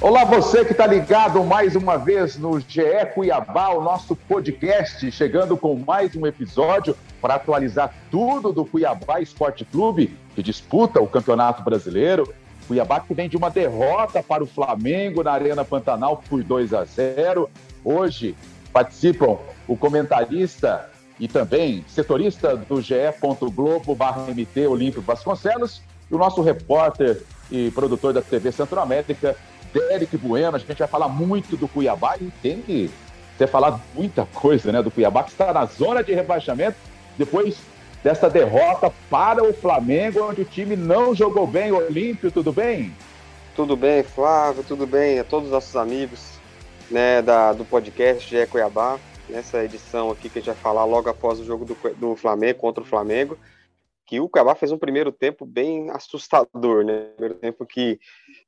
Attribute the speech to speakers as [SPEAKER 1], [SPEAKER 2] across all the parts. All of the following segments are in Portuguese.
[SPEAKER 1] Olá, você que está ligado mais uma vez no GE Cuiabá, o nosso podcast, chegando com mais um episódio para atualizar tudo do Cuiabá Esporte Clube, que disputa o Campeonato Brasileiro. Cuiabá que vem de uma derrota para o Flamengo na Arena Pantanal por 2 a 0. Hoje participam o comentarista e também setorista do GE. Globo/MT Olímpio Vasconcelos e o nosso repórter e produtor da TV Centro-América, Derek Bueno. A gente vai falar muito do Cuiabá e tem que ter falado muita coisa né, do Cuiabá, que está na zona de rebaixamento depois dessa derrota para o Flamengo, onde o time não jogou bem. Olímpio, tudo bem?
[SPEAKER 2] Tudo bem, Flávio, tudo bem a todos os nossos amigos né, da, do podcast GE Cuiabá, nessa edição aqui que a gente vai falar logo após o jogo do, do Flamengo contra o Flamengo, que o Cuiabá fez um primeiro tempo bem assustador, né? Primeiro tempo que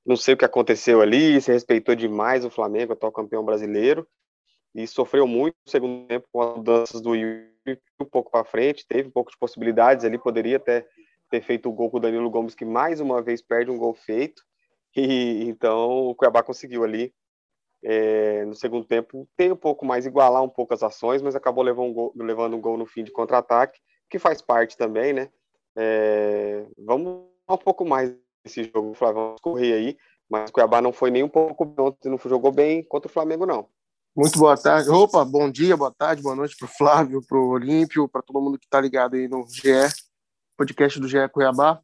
[SPEAKER 2] não sei o que aconteceu ali, se respeitou demais o Flamengo, atual campeão brasileiro, e sofreu muito no segundo tempo com as mudanças do Yuri um pouco para frente, teve um pouco de possibilidades ali, poderia até ter feito o gol com o Danilo Gomes, que mais uma vez perde um gol feito, e então o Cuiabá conseguiu ali é, no segundo tempo ter um pouco mais, igualar um pouco as ações, mas acabou levando um gol, levando um gol no fim de contra-ataque, que faz parte também, né? É, vamos um pouco mais desse jogo, Flávio, vamos correr aí, mas o Cuiabá não foi nem um pouco ontem, não jogou bem contra o Flamengo, não.
[SPEAKER 3] Muito boa tarde. Opa, bom dia, boa tarde, boa noite para o Flávio, para o Olímpio, para todo mundo que está ligado aí no GE, podcast do GE Cuiabá.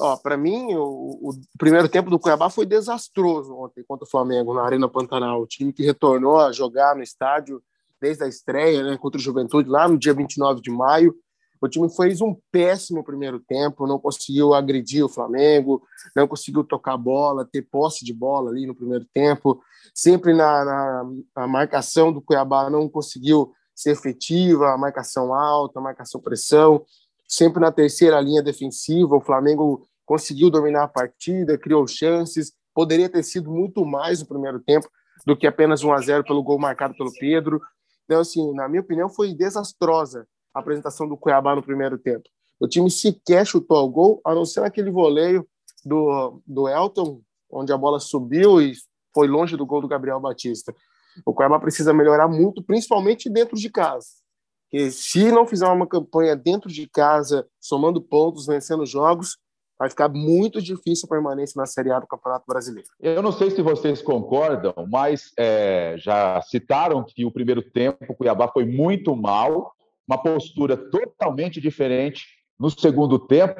[SPEAKER 3] Ó, para mim, o, o, primeiro tempo do Cuiabá foi desastroso ontem contra o Flamengo na Arena Pantanal. O time que retornou a jogar no estádio desde a estreia né, contra o Juventude, lá no dia 29 de maio. O time fez um péssimo primeiro tempo, não conseguiu agredir o Flamengo, não conseguiu tocar bola, ter posse de bola ali no primeiro tempo. Sempre na, na, na marcação do Cuiabá não conseguiu ser efetiva, a marcação alta, a marcação pressão. Sempre na terceira linha defensiva, o Flamengo conseguiu dominar a partida, criou chances. Poderia ter sido muito mais no primeiro tempo do que apenas 1 a 0 pelo gol marcado pelo Pedro. Então, assim, na minha opinião, foi desastrosa a apresentação do Cuiabá no primeiro tempo. O time sequer chutou ao gol, a não ser aquele voleio do, do Elton, onde a bola subiu e foi longe do gol do Gabriel Batista. O Cuiabá precisa melhorar muito, principalmente dentro de casa. Que se não fizer uma campanha dentro de casa, somando pontos, vencendo jogos, vai ficar muito difícil a permanência na Série A do Campeonato Brasileiro.
[SPEAKER 1] Eu não sei se vocês concordam, mas é, já citaram que o primeiro tempo o Cuiabá foi muito mal uma postura totalmente diferente no segundo tempo.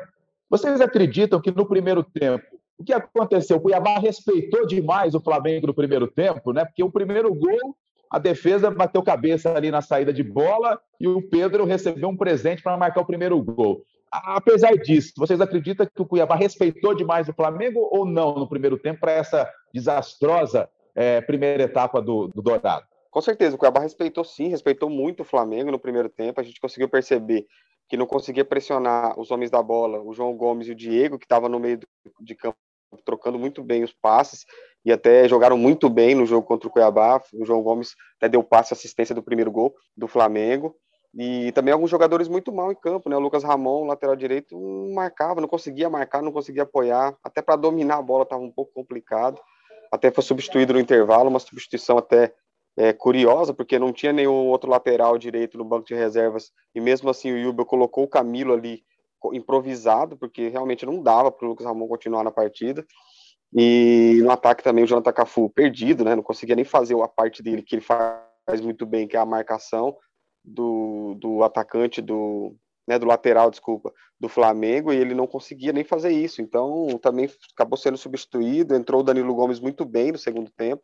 [SPEAKER 1] Vocês acreditam que no primeiro tempo, o que aconteceu? O Cuiabá respeitou demais o Flamengo no primeiro tempo, né? Porque o primeiro gol, a defesa bateu cabeça ali na saída de bola e o Pedro recebeu um presente para marcar o primeiro gol. Apesar disso, vocês acreditam que o Cuiabá respeitou demais o Flamengo ou não no primeiro tempo para essa desastrosa é, primeira etapa do, do Dourado?
[SPEAKER 2] Com certeza, o Cuiabá respeitou sim, respeitou muito o Flamengo no primeiro tempo. A gente conseguiu perceber que não conseguia pressionar os homens da bola, o João Gomes e o Diego, que estavam no meio de campo trocando muito bem os passes e até jogaram muito bem no jogo contra o Cuiabá. O João Gomes até deu passe assistência do primeiro gol do Flamengo. E também alguns jogadores muito mal em campo, né? O Lucas Ramon, lateral direito, não marcava, não conseguia marcar, não conseguia apoiar. Até para dominar a bola estava um pouco complicado. Até foi substituído no intervalo, uma substituição até é, curiosa, porque não tinha nenhum outro lateral direito no banco de reservas, e mesmo assim o Yuba colocou o Camilo ali improvisado, porque realmente não dava para o Lucas Ramon continuar na partida. E no ataque também o Jonathan Cafu perdido, né? Não conseguia nem fazer a parte dele que ele faz muito bem, que é a marcação do, do atacante do, né, do lateral, desculpa, do Flamengo, e ele não conseguia nem fazer isso. Então, também acabou sendo substituído. Entrou o Danilo Gomes muito bem no segundo tempo.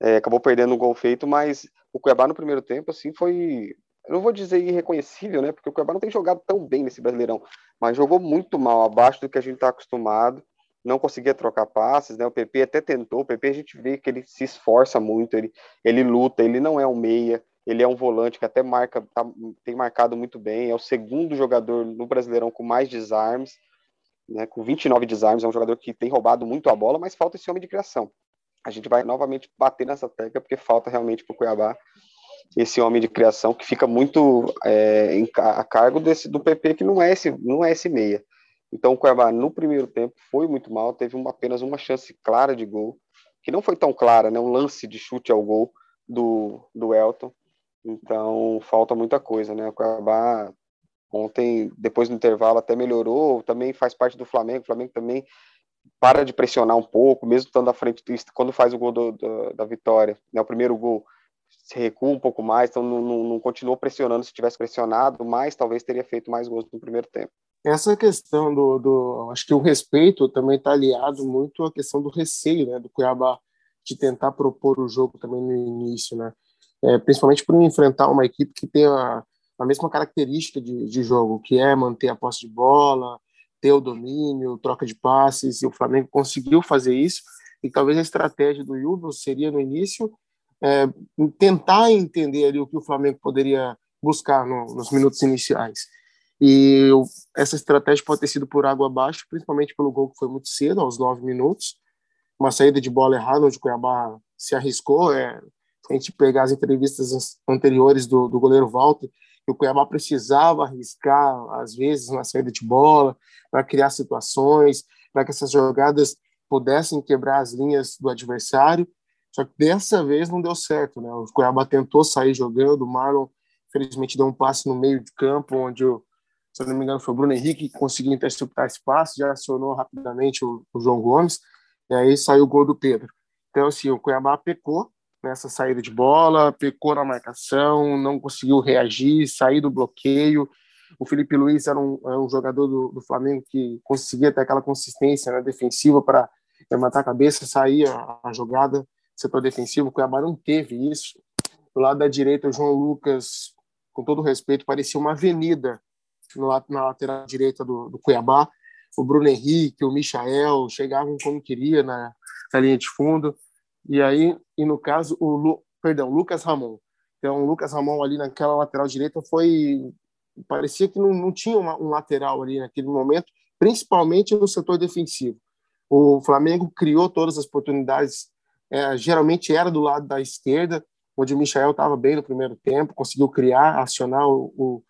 [SPEAKER 2] É, acabou perdendo um gol feito, mas o Cuiabá no primeiro tempo, assim, foi. Eu não vou dizer irreconhecível, né? Porque o Cuiabá não tem jogado tão bem nesse Brasileirão, mas jogou muito mal, abaixo do que a gente está acostumado. Não conseguia trocar passes, né? O PP até tentou. O PP a gente vê que ele se esforça muito, ele, ele luta, ele não é um meia, ele é um volante que até marca, tá, tem marcado muito bem. É o segundo jogador no Brasileirão com mais desarmes, né, com 29 desarmes. É um jogador que tem roubado muito a bola, mas falta esse homem de criação. A gente vai novamente bater nessa tecla, porque falta realmente para o Cuiabá esse homem de criação que fica muito é, em, a cargo desse, do PP, que não é, esse, não é esse meia. Então o Cuiabá, no primeiro tempo, foi muito mal, teve uma, apenas uma chance clara de gol, que não foi tão clara, né, um lance de chute ao gol do, do Elton, então, falta muita coisa, né? O Cuiabá ontem, depois do intervalo, até melhorou, também faz parte do Flamengo, o Flamengo também para de pressionar um pouco, mesmo estando à frente, quando faz o gol do, do, da vitória, né, o primeiro gol, se recua um pouco mais, então não, não, não, continuou pressionando, se tivesse pressionado mais, talvez teria feito mais gols no primeiro tempo.
[SPEAKER 3] Essa questão do, do acho que o respeito também está aliado muito à questão do receio, né, do Cuiabá de tentar propor o jogo também no início, né, é, principalmente por enfrentar uma equipe que tem a, a mesma característica de, de, jogo, que é manter a posse de bola, ter o domínio, troca de passes, e o Flamengo conseguiu fazer isso, e talvez a estratégia do Júlio seria, no início, é, tentar entender ali o que o Flamengo poderia buscar no, nos minutos iniciais. E essa estratégia pode ter sido por água abaixo, principalmente pelo gol que foi muito cedo, aos nove minutos, uma saída de bola errada, onde o Cuiabá se arriscou, é, a gente pegar as entrevistas anteriores do, do goleiro Walter, que o Cuiabá precisava arriscar, às vezes, na saída de bola, para criar situações, para que essas jogadas pudessem quebrar as linhas do adversário. Só que dessa vez não deu certo, né? O Cuiabá tentou sair jogando, o Marlon, infelizmente, deu um passe no meio de campo, onde, o, se não me engano, foi o Bruno Henrique que conseguiu interceptar esse passe, já acionou rapidamente o, o João Gomes, e aí saiu o gol do Pedro. Então, assim, o Cuiabá pecou, nessa saída de bola, pecou na marcação, não conseguiu reagir, sair do bloqueio. O Felipe Luiz era um, era um jogador do, do, Flamengo que conseguia ter aquela consistência né, defensiva para matar a cabeça, sair a, a jogada, setor defensivo. O Cuiabá não teve isso. Do lado da direita, o João Lucas, com todo respeito, parecia uma avenida no, na lateral direita do, do Cuiabá. O Bruno Henrique, o Michael chegavam como queria na, na linha de fundo. E aí, e no caso, o Lu, perdão, Lucas Ramon. Então, o Lucas Ramon ali naquela lateral direita foi parecia que não, não tinha uma, um lateral ali naquele momento, principalmente no setor defensivo. O Flamengo criou todas as oportunidades, é, geralmente era do lado da esquerda, onde o Michel estava bem no primeiro tempo, conseguiu criar, acionar o, o,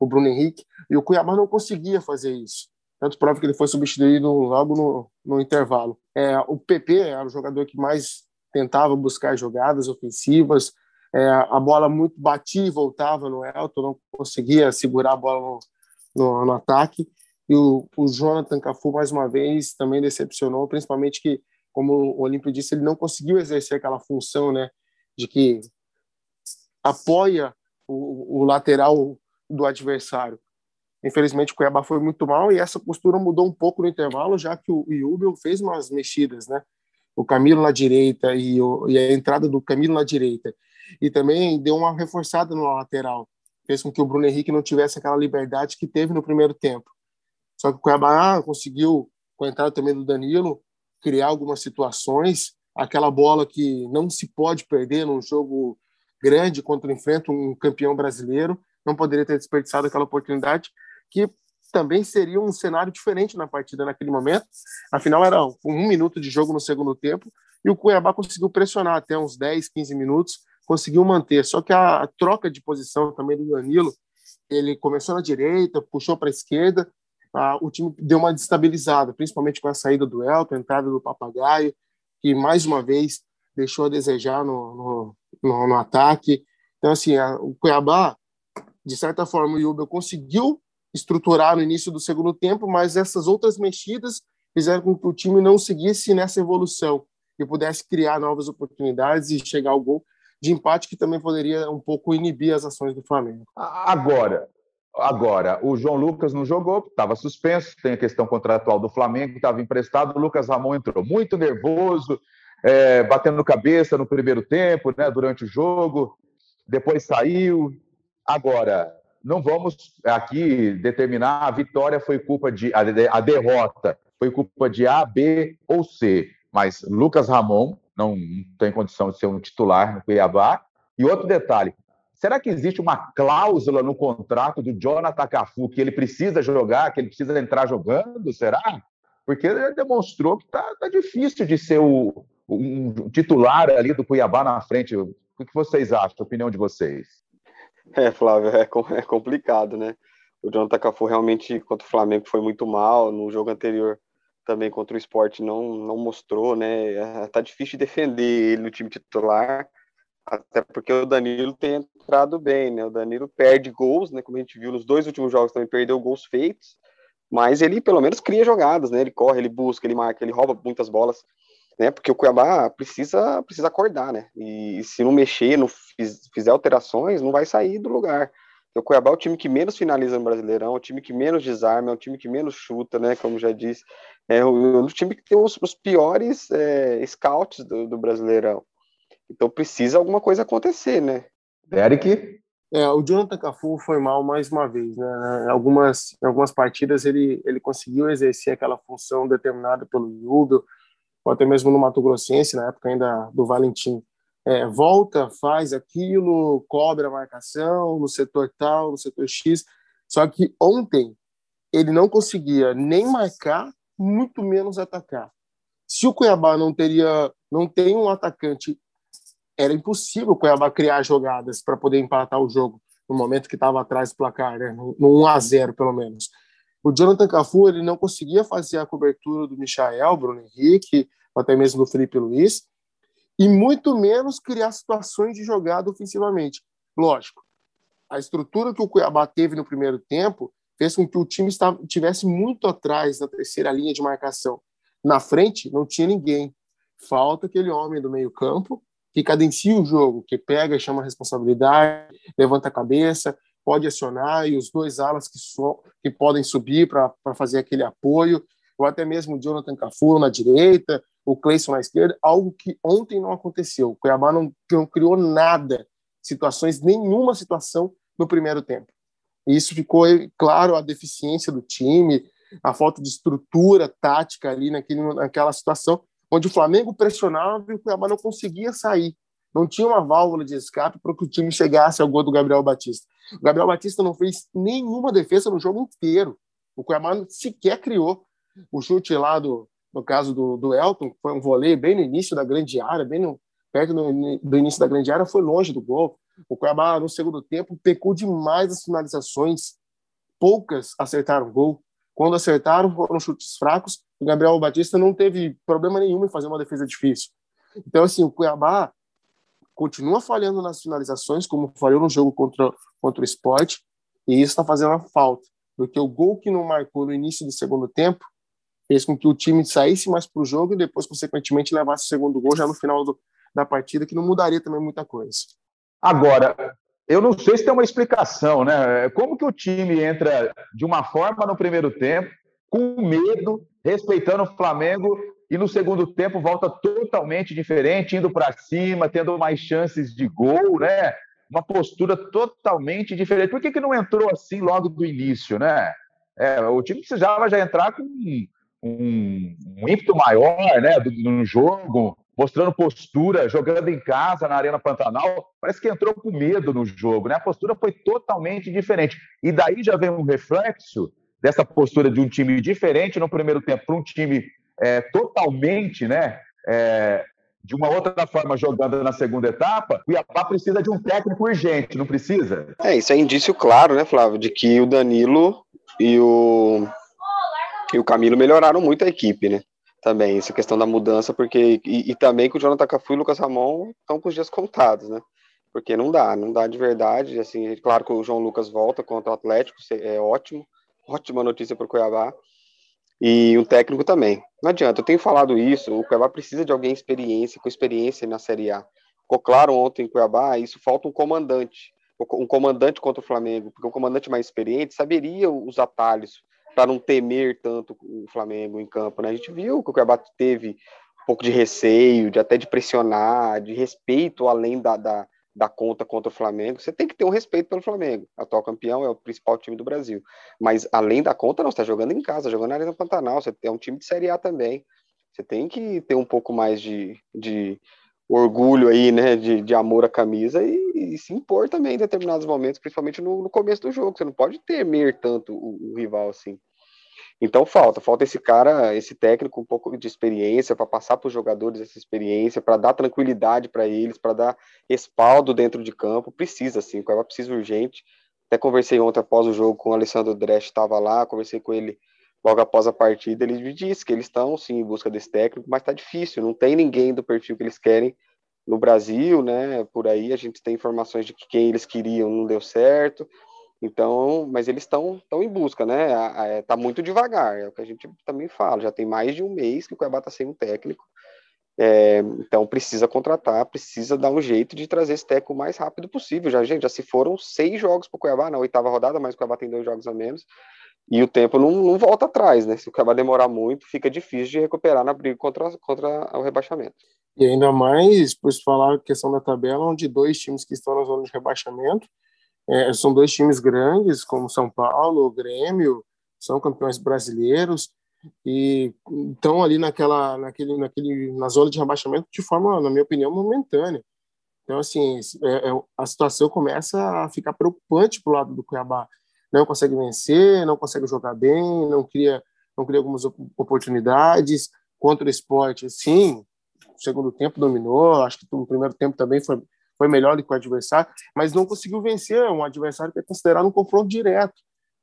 [SPEAKER 3] o, Bruno Henrique, e o Cuiabá não conseguia fazer isso. Tanto prova que ele foi substituído logo no, no intervalo. É, o PP era o jogador que mais tentava buscar jogadas ofensivas, é, a bola muito batia e voltava no Elton, não conseguia segurar a bola no, no, no ataque. E o, o, Jonathan Cafu, mais uma vez, também decepcionou, principalmente que, como o Olímpio disse, ele não conseguiu exercer aquela função né, de que apoia o, o lateral do adversário. Infelizmente, o Cuiabá foi muito mal e essa postura mudou um pouco no intervalo, já que o Yubel fez umas mexidas, né? O Camilo na direita e, o, e, a entrada do Camilo na direita. E também deu uma reforçada no lateral. Fez com que o Bruno Henrique não tivesse aquela liberdade que teve no primeiro tempo. Só que o Cuiabá conseguiu, com a entrada também do Danilo, criar algumas situações. Aquela bola que não se pode perder num jogo grande quando enfrenta um campeão brasileiro. Não poderia ter desperdiçado aquela oportunidade que também seria um cenário diferente na partida naquele momento. Afinal, era um minuto de jogo no segundo tempo e o Cuiabá conseguiu pressionar até uns 10, 15 minutos, conseguiu manter. Só que a, troca de posição também do Danilo, ele começou na direita, puxou para a esquerda, o time deu uma destabilizada, principalmente com a saída do Elton, a entrada do Papagaio, que mais uma vez deixou a desejar no, no, no, no ataque. Então, assim, a, o Cuiabá, de certa forma, o Jubel conseguiu estruturar no início do segundo tempo, mas essas outras mexidas fizeram com que o time não seguisse nessa evolução e pudesse criar novas oportunidades e chegar ao gol de empate que também poderia um pouco inibir as ações do Flamengo.
[SPEAKER 1] Agora, Agora, o João Lucas não jogou, estava suspenso, tem a questão contratual do Flamengo, estava emprestado. O Lucas Ramon entrou muito nervoso, é, batendo cabeça no primeiro tempo, né, durante o jogo, depois saiu. Agora, não vamos aqui determinar a vitória foi culpa de. A, derrota foi culpa de A, B ou C. Mas Lucas Ramon não tem condição de ser um titular no Cuiabá. E outro detalhe: será que existe uma cláusula no contrato do Jonathan Cafu que ele precisa jogar, que ele precisa entrar jogando? Será? Porque ele demonstrou que está tá difícil de ser o, um titular ali do Cuiabá na frente. O que vocês acham? A opinião de vocês?
[SPEAKER 2] É, Flávio, é, é complicado, né? O Jonathan Cafu realmente contra o Flamengo foi muito mal. No jogo anterior também contra o esporte não, não mostrou, né? É, tá difícil de defender ele no time titular, até porque o Danilo tem entrado bem, né? O Danilo perde gols, né? Como a gente viu nos dois últimos jogos também perdeu gols feitos, mas ele pelo menos cria jogadas, né? Ele corre, ele busca, ele marca, ele rouba muitas bolas né? Porque o Cuiabá precisa precisa acordar, né? E, se não mexer, não fizer alterações, não vai sair do lugar. O Cuiabá é o time que menos finaliza no Brasileirão, é o time que menos desarma, é o time que menos chuta, né? Como já disse, é o, o time que tem os, os piores é, scouts do, do, Brasileirão. Então precisa alguma coisa acontecer, né?
[SPEAKER 1] Derek?
[SPEAKER 3] É, o Jonathan Cafu foi mal mais uma vez, né? Em algumas, em algumas partidas ele, ele conseguiu exercer aquela função determinada pelo Júbilo, ou até mesmo no Mato Grossense, na época ainda do Valentim, é, volta, faz aquilo, cobra a marcação no setor tal, no setor X. Só que ontem ele não conseguia nem marcar, muito menos atacar. Se o Cuiabá não teria, não tem um atacante, era impossível o Cuiabá criar jogadas para poder empatar o jogo no momento que estava atrás do placar, né? no, no 1 a 0 pelo menos. O Jonathan Cafu ele não conseguia fazer a cobertura do Michael, Bruno Henrique, até mesmo do Felipe Luiz, e muito menos criar situações de jogada ofensivamente. Lógico, a estrutura que o Cuiabá teve no primeiro tempo fez com que o time estivesse muito atrás na terceira linha de marcação. Na frente não tinha ninguém. Falta aquele homem do meio campo que cadencia o jogo, que pega chama a responsabilidade, levanta a cabeça, pode acionar, e os dois alas que, so, que podem subir para fazer aquele apoio, ou até mesmo o Jonathan Cafu na direita, o Cleison na esquerda, algo que ontem não aconteceu. O Cuiabá não, não criou nada, situações, nenhuma situação no primeiro tempo. E isso ficou claro a deficiência do time, a falta de estrutura tática ali naquele, naquela situação, onde o Flamengo pressionava e o Cuiabá não conseguia sair. Não tinha uma válvula de escape para que o time chegasse ao gol do Gabriel Batista. O Gabriel Batista não fez nenhuma defesa no jogo inteiro. O Cuiabá sequer criou. O chute lá do, no caso do, do Elton, foi um voleio bem no início da grande área, bem no, perto do, do início da grande área, foi longe do gol. O Cuiabá, no segundo tempo, pecou demais as finalizações. Poucas acertaram gol. Quando acertaram, foram chutes fracos. O Gabriel Batista não teve problema nenhum em fazer uma defesa difícil. Então, assim, o Cuiabá continua falhando nas finalizações, como falhou no jogo contra, contra o esporte, e isso está fazendo falta, porque o gol que não marcou no início do segundo tempo fez com que o time saísse mais para o jogo e depois, consequentemente, levasse o segundo gol já no final do, da partida, que não mudaria também muita coisa.
[SPEAKER 1] Agora, eu não sei se tem uma explicação, né? Como que o time entra de uma forma no primeiro tempo, com medo, respeitando o Flamengo, e no segundo tempo volta totalmente diferente, indo para cima, tendo mais chances de gol, né? Uma postura totalmente diferente. Por que, que não entrou assim logo do início, né? É, o time precisava já entrar com um, um ímpeto maior né, no jogo, mostrando postura, jogando em casa na Arena Pantanal. Parece que entrou com medo no jogo, né? A postura foi totalmente diferente. E daí já vem um reflexo dessa postura de um time diferente no primeiro tempo para um time é, totalmente, né? É, de uma outra forma jogando na segunda etapa, o Iapá precisa de um técnico urgente, não precisa?
[SPEAKER 2] É, isso é indício claro, né, Flávio, de que o Danilo e o e o Camilo melhoraram muito a equipe, né? Também, essa questão da mudança, porque. E, e também que o Jonathan Cafu e o Lucas Ramon estão com os dias contados, né? Porque não dá, não dá de verdade. Assim, claro que o João Lucas volta contra o Atlético, é ótimo, ótima notícia para o Cuiabá. E o técnico também. Não adianta, eu tenho falado isso, o Cuiabá precisa de alguém experiência, com experiência na Série A. Ficou claro ontem em Cuiabá, isso falta um comandante. um comandante contra o Flamengo, porque um comandante mais experiente saberia os atalhos para não temer tanto o Flamengo em campo, né? A gente viu que o Cuiabá teve um pouco de receio, de até de pressionar, de respeito além da, da, da conta contra o Flamengo. Você tem que ter um respeito pelo Flamengo. O atual campeão é o principal time do Brasil. Mas além da conta, não, você está jogando em casa, jogando na Arena Pantanal, você é um time de Série A também. Você tem que ter um pouco mais de, de orgulho aí, né, de, de amor à camisa e, e, se impor também em determinados momentos, principalmente no, no começo do jogo. Você não pode temer tanto o, o rival assim. Então falta, falta esse cara, esse técnico um pouco de experiência para passar para os jogadores essa experiência, para dar tranquilidade para eles, para dar respaldo dentro de campo. Precisa sim, o Cuiabá precisa urgente. Até conversei ontem após o jogo com o Alessandro Dresch, estava lá, conversei com ele logo após a partida, ele me disse que eles estão sim em busca desse técnico, mas está difícil, não tem ninguém do perfil que eles querem no Brasil, né? Por aí a gente tem informações de que quem eles queriam não deu certo. Então, mas eles estão em busca, né? Está muito devagar, é o que a gente também fala. Já tem mais de um mês que o Cuiabá está sem um técnico. É, então precisa contratar, precisa dar um jeito de trazer esse técnico o mais rápido possível. Já, gente, já se foram seis jogos para o Cuiabá na oitava rodada, mas o Cuiabá tem dois jogos a menos. E o tempo não, não volta atrás, né? Se o Cuiabá demorar muito, fica difícil de recuperar na briga contra, contra o rebaixamento.
[SPEAKER 3] E ainda mais, por falar a questão da tabela, onde dois times que estão na zona de rebaixamento é, são dois times grandes, como São Paulo, Grêmio, são campeões brasileiros e estão ali naquela, naquele, naquele, na zona de rebaixamento de forma, na minha opinião, momentânea. Então, assim, é, é, a situação começa a ficar preocupante para o lado do Cuiabá. Não consegue vencer, não consegue jogar bem, não cria, não cria algumas oportunidades. Contra o esporte, sim, segundo tempo dominou, acho que o primeiro tempo também foi foi melhor do que o adversário, mas não conseguiu vencer um adversário que é considerado um confronto direto,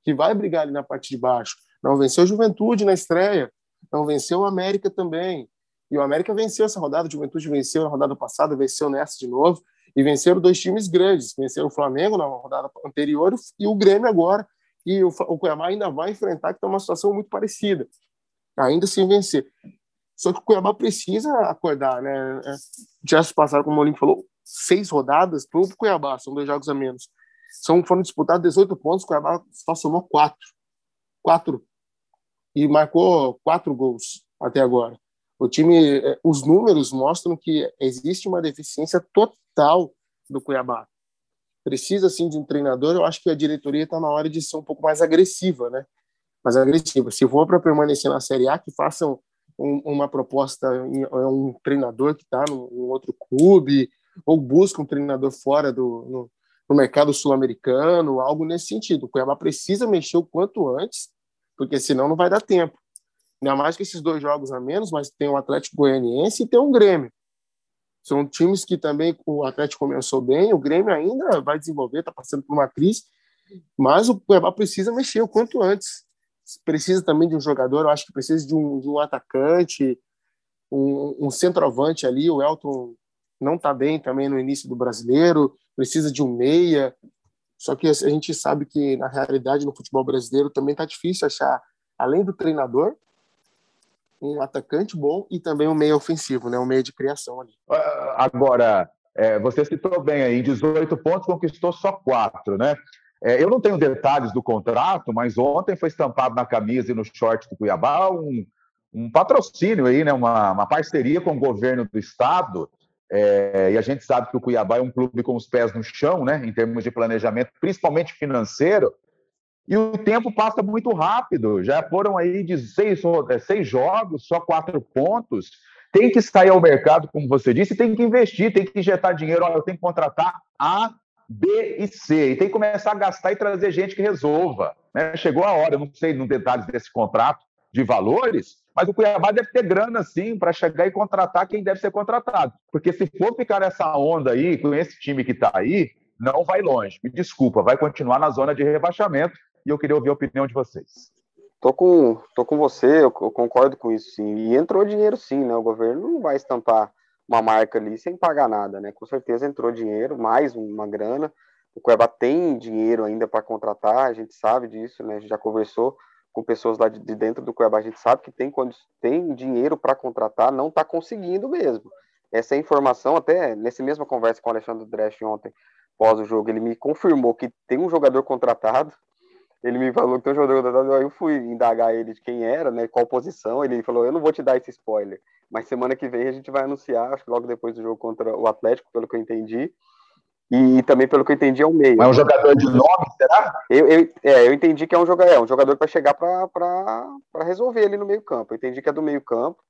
[SPEAKER 3] que vai brigar ali na parte de baixo. Não venceu o Juventude na estreia, não venceu o América também. E o América venceu essa rodada, o Juventude venceu na rodada passada, venceu nessa de novo, e venceram dois times grandes, venceram o Flamengo na rodada anterior e o Grêmio agora, e o, Cuiabá ainda vai enfrentar, que está uma situação muito parecida, ainda sem vencer. Só que o Cuiabá precisa acordar, né? É, já se passaram, como o Olimpo falou, seis rodadas para o Cuiabá, são dois jogos a menos. São, foram disputados 18 pontos, o Cuiabá só somou quatro. Quatro. E marcou quatro gols até agora. O time, eh, os números mostram que existe uma deficiência total do Cuiabá. Precisa, sim, de um treinador. Eu acho que a diretoria está na hora de ser um pouco mais agressiva, né? Mais agressiva. Se for para permanecer na Série A, que façam um, uma proposta, um treinador que está em outro clube, ou busca um treinador fora do no, no mercado sul-americano, algo nesse sentido. O Cuiabá precisa mexer o quanto antes, porque senão não vai dar tempo. Ainda mais que esses dois jogos a menos, mas tem o Atlético Goianiense e tem o Grêmio. São times que também o Atlético começou bem, o Grêmio ainda vai desenvolver, está passando por uma crise, mas o Cuiabá precisa mexer o quanto antes. Precisa também de um jogador, eu acho que precisa de um, de um atacante, um, um centroavante ali, o Elton não está bem também no início do brasileiro, precisa de um meia. Só que a gente sabe que, na realidade, no futebol brasileiro também está difícil achar, além do treinador, um atacante bom e também um meia ofensivo, né? um meia de criação ali.
[SPEAKER 1] Agora, é, você citou bem aí, em 18 pontos conquistou só quatro, né? É, eu não tenho detalhes do contrato, mas ontem foi estampado na camisa e no short do Cuiabá um, um patrocínio aí, né? Uma, uma parceria com o governo do estado é, e a gente sabe que o Cuiabá é um clube com os pés no chão, né, em termos de planejamento, principalmente financeiro. E o tempo passa muito rápido. Já foram aí de seis, é, seis jogos, só quatro pontos. Tem que sair ao mercado, como você disse, tem que investir, tem que injetar dinheiro. Olha, eu tenho que contratar A, B e C. E tem que começar a gastar e trazer gente que resolva. Né? Chegou a hora, eu não sei nos detalhes desse contrato de valores, mas o Cuiabá deve ter grana, sim, para chegar e contratar quem deve ser contratado. Porque se for ficar nessa onda aí, com esse time que está aí, não vai longe. Me desculpa, vai continuar na zona de rebaixamento. E eu queria ouvir a opinião de vocês.
[SPEAKER 2] Tô com, tô com você, eu, concordo com isso, sim. E entrou dinheiro, sim, né? O governo não vai estampar uma marca ali sem pagar nada, né? Com certeza entrou dinheiro, mais uma grana. O Cuiabá tem dinheiro ainda para contratar, a gente sabe disso, né? A gente já conversou com pessoas lá de, de dentro do Cuiabá, a gente sabe que tem, tem dinheiro para contratar, não está conseguindo mesmo. Essa informação, até nessa mesma conversa com o Alexandre Dresch ontem, pós o jogo, ele me confirmou que tem um jogador contratado. Ele me falou que tem um jogador contratado. Aí eu fui indagar ele de quem era, né? Qual posição. Ele falou: Eu não vou te dar esse spoiler, mas semana que vem a gente vai anunciar, acho que logo depois do jogo contra o Atlético, pelo que eu entendi. E, também, pelo que eu entendi, é um meio.
[SPEAKER 1] É um jogador de nome, será?
[SPEAKER 2] Eu, eu, é, eu entendi que é um jogador, é um jogador para chegar para resolver ali no meio-campo. Eu entendi que é do meio-campo.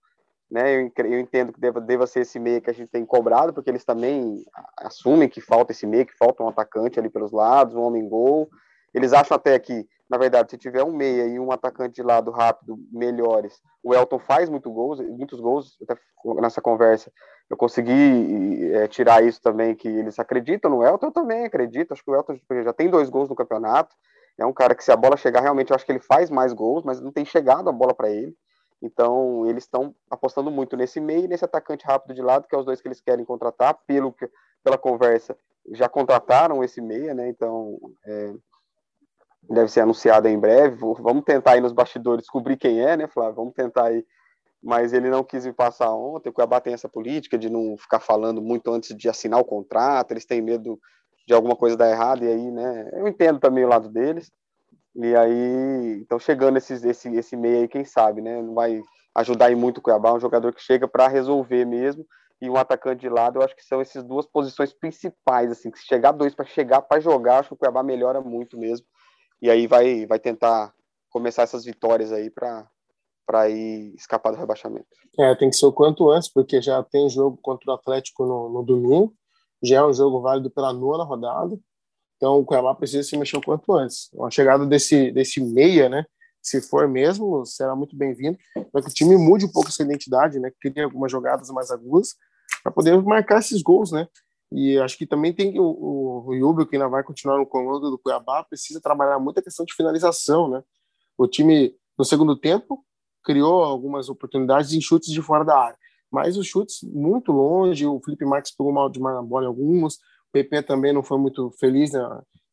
[SPEAKER 2] Né, eu, eu entendo que deva, deva ser esse meio que a gente tem cobrado, porque eles também assumem que falta esse meio, que falta um atacante ali pelos lados, um homem-gol. Eles acham até que, na verdade, se tiver um meia e um atacante de lado rápido melhores, o Elton faz muito gols, muitos gols, até nessa conversa, eu consegui é, tirar isso também, que eles acreditam no Elton, eu também acredito, acho que o Elton já tem dois gols no campeonato, é um cara que se a bola chegar, realmente eu acho que ele faz mais gols, mas não tem chegado a bola para ele, então eles estão apostando muito nesse meio e nesse atacante rápido de lado, que é os dois que eles querem contratar, pelo que, pela conversa, já contrataram esse meia, né, então é, deve ser anunciado em breve, vamos tentar aí nos bastidores descobrir quem é, né, Flávio, vamos tentar aí mas ele não quis me passar ontem. O Cuiabá tem essa política de não ficar falando muito antes de assinar o contrato, eles têm medo de alguma coisa dar errado, e aí, né, eu entendo também o lado deles, e aí, então chegando esses, esse, esse meio aí, quem sabe, né, não vai ajudar aí muito o Cuiabá, um jogador que chega para resolver mesmo, e um atacante de lado, eu acho que são essas duas posições principais, assim, que se chegar dois para chegar para jogar, acho que o Cuiabá melhora muito mesmo, e aí vai, vai tentar começar essas vitórias aí para para ir escapar do rebaixamento.
[SPEAKER 3] É, tem que ser o quanto antes, porque já tem jogo contra o Atlético no, no domingo, já é um jogo válido pela nona rodada, então o Cuiabá precisa se mexer o quanto antes. A chegada desse, desse meia, né, se for mesmo, será muito bem-vindo, para que o time mude um pouco essa identidade, né, crie algumas jogadas mais agudas, para poder marcar esses gols, né, e acho que também tem o, o, o que ainda vai continuar no comando do Cuiabá, precisa trabalhar muito a questão de finalização, né, o time no segundo tempo criou algumas oportunidades em chutes de fora da área. Mas os chutes muito longe, o Felipe Marques pegou mal demais na bola em alguns, o PP também não foi muito feliz né,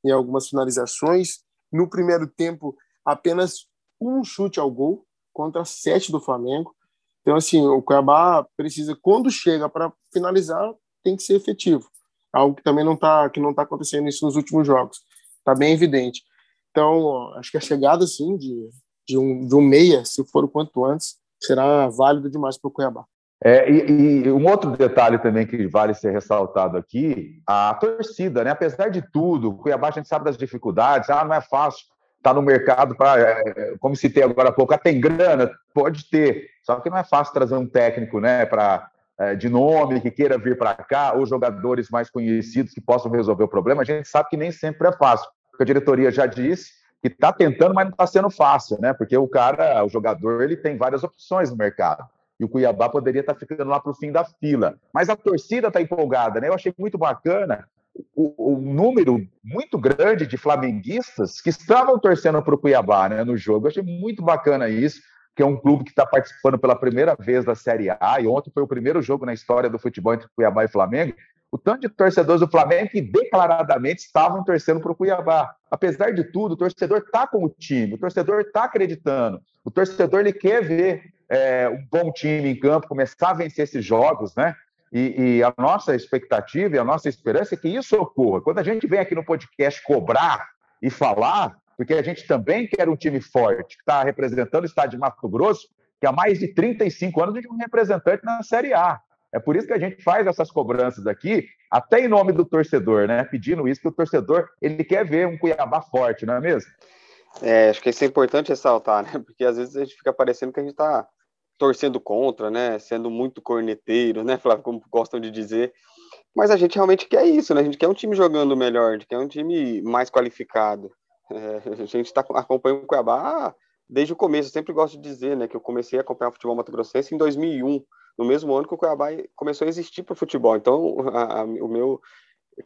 [SPEAKER 3] em algumas finalizações. No primeiro tempo, apenas um chute ao gol contra sete do Flamengo. Então, assim, o Cuiabá precisa, quando chega para finalizar, tem que ser efetivo. Algo que também não está tá acontecendo isso nos últimos jogos. Está bem evidente. Então, acho que a chegada, assim, de, de um, de um meia, se for o quanto antes, será válido demais para o Cuiabá.
[SPEAKER 1] É, e, e, um outro detalhe também que vale ser ressaltado aqui, a torcida, né? Apesar de tudo, o Cuiabá a gente sabe das dificuldades, ah, não é fácil tá no mercado para, é, como tem agora há pouco, ah, tem grana, pode ter, só que não é fácil trazer um técnico, né, para é, de nome que queira vir para cá, ou jogadores mais conhecidos que possam resolver o problema. A gente sabe que nem sempre é fácil, porque a diretoria já disse que está tentando, mas não está sendo fácil, né? Porque o cara, o jogador, ele tem várias opções no mercado. E o Cuiabá poderia estar tá ficando lá para o fim da fila. Mas a torcida está empolgada, né? Eu achei muito bacana o, o, número muito grande de flamenguistas que estavam torcendo para o Cuiabá né, no jogo. Eu achei muito bacana isso, que é um clube que está participando pela primeira vez da Série A, e ontem foi o primeiro jogo na história do futebol entre Cuiabá e Flamengo, o tanto de torcedores do Flamengo que declaradamente estavam torcendo para o Cuiabá. Apesar de tudo, o torcedor está com o time, o torcedor está acreditando, o torcedor ele quer ver é, um bom time em campo, começar a vencer esses jogos, né? E, e, a nossa expectativa e a nossa esperança é que isso ocorra. Quando a gente vem aqui no podcast cobrar e falar, porque a gente também quer um time forte, que está representando o estado de Mato Grosso, que há mais de 35 anos de um representante na Série A. É por isso que a gente faz essas cobranças aqui, até em nome do torcedor, né? Pedindo isso, que o torcedor ele quer ver um Cuiabá forte, não é mesmo?
[SPEAKER 2] É, acho que isso é importante ressaltar, né? Porque às vezes a gente fica parecendo que a gente está torcendo contra, né? Sendo muito corneteiro, né, Flávio, como gostam de dizer. Mas a gente realmente quer isso, né? A gente quer um time jogando melhor, a gente quer um time mais qualificado. É, a gente está acompanhando o Cuiabá desde o começo. Eu sempre gosto de dizer, né, que eu comecei a acompanhar o futebol mato-grossense em 2001 no mesmo ano que o Cuiabá começou a existir para o futebol. Então, a, a, o meu.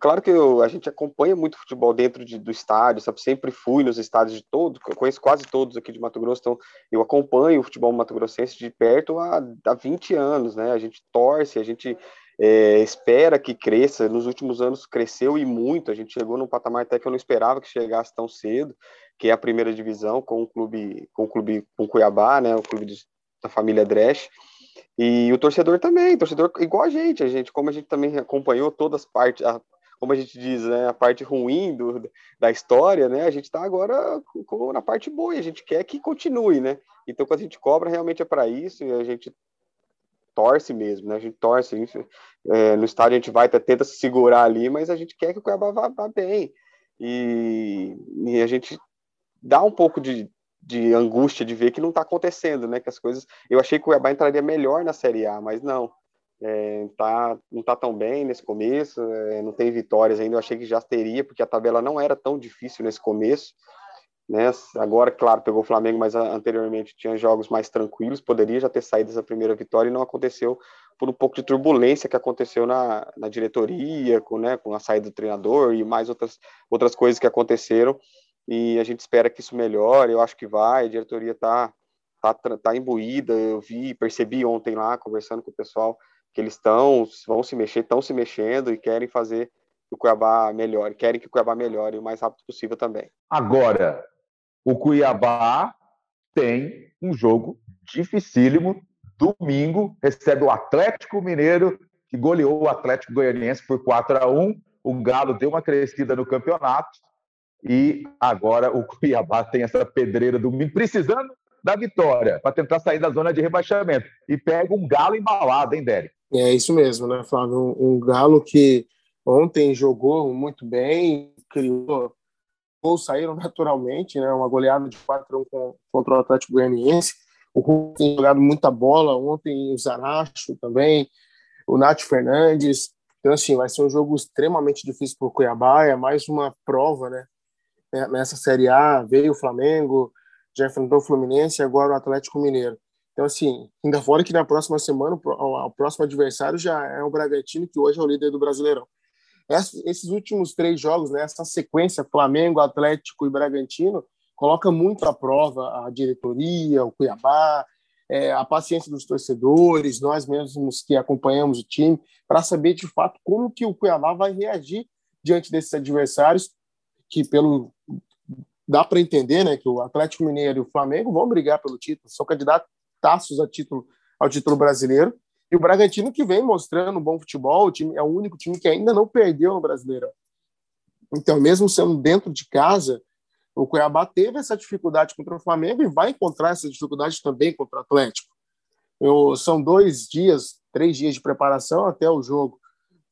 [SPEAKER 2] Claro que eu, a gente acompanha muito futebol dentro de, do estádio, sabe? Sempre fui nos estádios de todos, conheço quase todos aqui de Mato Grosso, então eu acompanho o futebol mato-grossense de perto há, há 20 anos, né? A gente torce, a gente é, espera que cresça. Nos últimos anos cresceu e muito. A gente chegou num patamar até que eu não esperava que chegasse tão cedo, que é a primeira divisão com o clube, com o clube, com o Cuiabá, né? O clube de, da família Dresch. E o torcedor também, torcedor igual a gente, a gente, como a gente também acompanhou todas as partes, a, como a gente diz, né, a parte ruim do, da história, né, a gente está agora na parte boa e a gente quer que continue, né? Então, quando a gente cobra, realmente é para isso e a gente torce mesmo, né? A gente torce, a gente, é, no estádio a gente vai, tenta se segurar ali, mas a gente quer que o Cuiabá vá, vá bem. E, e, a gente dá um pouco de, de angústia de ver que não está acontecendo, né? Que as coisas. Eu achei que o Cuiabá entraria melhor na Série A, mas não é, tá, não está tão bem nesse começo, é, não tem vitórias ainda. Eu achei que já teria, porque a tabela não era tão difícil nesse começo. Né? Agora, claro, pegou o Flamengo, mas anteriormente tinha jogos mais tranquilos, poderia já ter saído essa primeira vitória e não aconteceu por um pouco de turbulência que aconteceu na, na diretoria, com, né, com a saída do treinador e mais outras, outras coisas que aconteceram. E a gente espera que isso melhore, eu acho que vai, a diretoria está tá, tá imbuída, eu vi, percebi ontem lá, conversando com o pessoal, que eles estão, vão se mexer, estão se mexendo e querem fazer o Cuiabá melhore, querem que o Cuiabá melhore o mais rápido possível também.
[SPEAKER 1] Agora, o Cuiabá tem um jogo dificílimo. Domingo recebe o Atlético Mineiro, que goleou o Atlético Goianiense por 4 a 1 O Galo deu uma crescida no campeonato e agora o Cuiabá tem essa pedreira domingo, precisando da vitória para tentar sair da zona de rebaixamento. E pega um Galo embalado, hein, Derek?
[SPEAKER 3] É isso mesmo, né, Flávio? Um, um Galo que ontem jogou muito bem, criou gols saíram naturalmente, né? Uma goleada de 4 1 contra o Atlético Goianiense. O Hulk tem jogado muita bola, ontem o Zaracho também, o Nath Fernandes. Então, assim, vai ser um jogo extremamente difícil para o Cuiabá, é mais uma prova, né? Nessa Série A, veio o Flamengo, já enfrentou o Fluminense agora o Atlético Mineiro. Então, assim, ainda fora que na próxima semana o próximo adversário já é o Bragantino, que hoje é o líder do Brasileirão. Esses últimos três jogos, né, essa sequência Flamengo, Atlético e Bragantino, coloca muito à prova a diretoria, o Cuiabá, é, a paciência dos torcedores, nós mesmos que acompanhamos o time, para saber de fato como que o Cuiabá vai reagir diante desses adversários, que pelo dá para entender, né, que o Atlético Mineiro e o Flamengo vão brigar pelo título, são candidatos a título ao título brasileiro. E o Bragantino que vem mostrando bom futebol, o time é o único time que ainda não perdeu no Brasileirão. Então, mesmo sendo dentro de casa, o Cuiabá teve essa dificuldade contra o Flamengo e vai encontrar essa dificuldade também contra o Atlético. Eu, são dois dias, três dias de preparação até o jogo.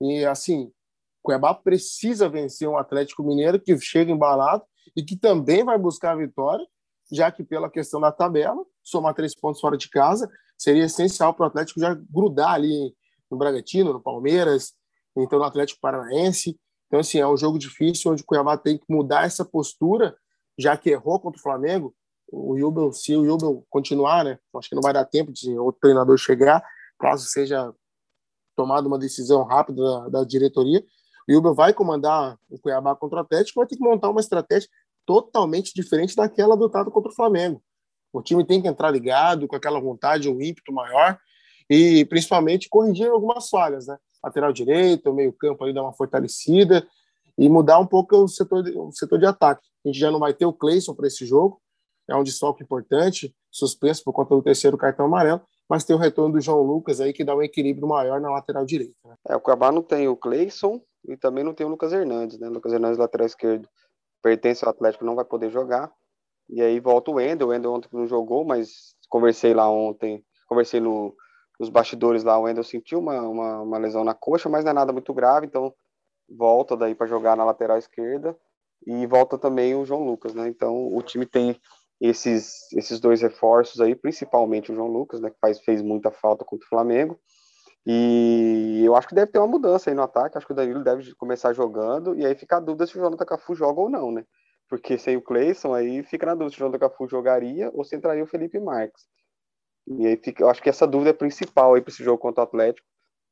[SPEAKER 3] E, assim, Cuiabá precisa vencer um Atlético Mineiro que chega embalado e que também vai buscar a vitória, já que, pela questão da tabela, somar três pontos fora de casa seria essencial para o Atlético já grudar ali no Bragantino, no Palmeiras, então no Atlético Paranaense. Então, assim, é um jogo difícil onde o Cuiabá tem que mudar essa postura, já que errou contra o Flamengo. O Jubel, se o Jubel continuar, né? Acho que não vai dar tempo de outro treinador chegar, caso seja tomada uma decisão rápida da, da diretoria. O Jubel vai comandar o Cuiabá contra o Atlético, vai ter que montar uma estratégia totalmente diferente daquela adotada contra o Flamengo. O time tem que entrar ligado, com aquela vontade, um ímpeto maior e principalmente corrigir algumas falhas, né? Lateral direito, meio campo ali dar uma fortalecida e mudar um pouco o setor de, o setor de ataque. A gente já não vai ter o Cleison para esse jogo, é um desfalque importante, suspenso por conta do terceiro cartão amarelo, mas tem o retorno do João Lucas aí que dá um equilíbrio maior na lateral direita. Né?
[SPEAKER 2] É, o Cuiabá não tem o Cleison e também não tem o Lucas Hernandes, né? Lucas Hernandes lateral esquerdo pertence ao Atlético, não vai poder jogar. E aí volta o Wendel, o Wendel ontem não jogou, mas conversei lá ontem, conversei no, nos bastidores lá, o Wendel sentiu uma, uma, uma, lesão na coxa, mas não é nada muito grave, então volta daí para jogar na lateral esquerda e volta também o João Lucas, né? Então o time tem esses, esses dois reforços aí, principalmente o João Lucas, né, que faz, fez muita falta contra o Flamengo. E eu acho que deve ter uma mudança aí no ataque, acho que o Danilo deve começar jogando, e aí fica a dúvida se o Jonathan Cafu joga ou não, né? porque sem o Cleison, aí fica na dúvida se o do Cafu jogaria ou se entraria o Felipe Marques. E aí fica, eu acho que essa dúvida é principal aí para esse jogo contra o Atlético.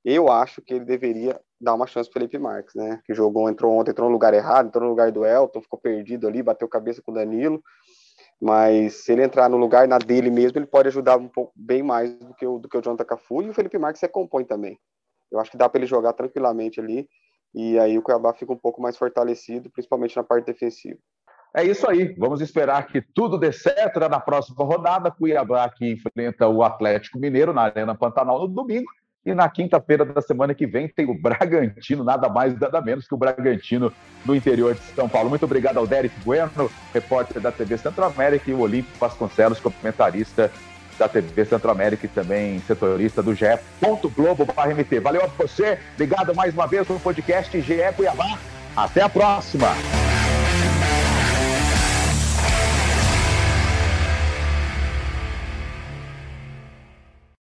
[SPEAKER 2] Eu acho que ele deveria dar uma chance para Felipe Marques, né? Que jogou, entrou ontem, entrou no lugar errado, entrou no lugar do Elton, ficou perdido ali, bateu cabeça com o Danilo. Mas se ele entrar no lugar na dele mesmo, ele pode ajudar um pouco bem mais do que o do que o Jonathan Cafu e o Felipe Marques se compõe também. Eu acho que dá para ele jogar tranquilamente ali e aí o Cuiabá fica um pouco mais fortalecido, principalmente na parte defensiva.
[SPEAKER 1] É isso aí. Vamos esperar que tudo dê certo né? na próxima rodada. Cuiabá que enfrenta o Atlético Mineiro na Arena Pantanal no domingo. E na quinta-feira da semana que vem tem o Bragantino, nada mais, nada menos que o Bragantino no interior de São Paulo. Muito obrigado ao Derek Bueno, repórter da TV Centro-América, e o Olímpio Vasconcelos, comentarista da TV Centro-América e também setorista do GE. Globo.mt. Valeu a você, obrigado mais uma vez no podcast GE Cuiabá. Até a próxima!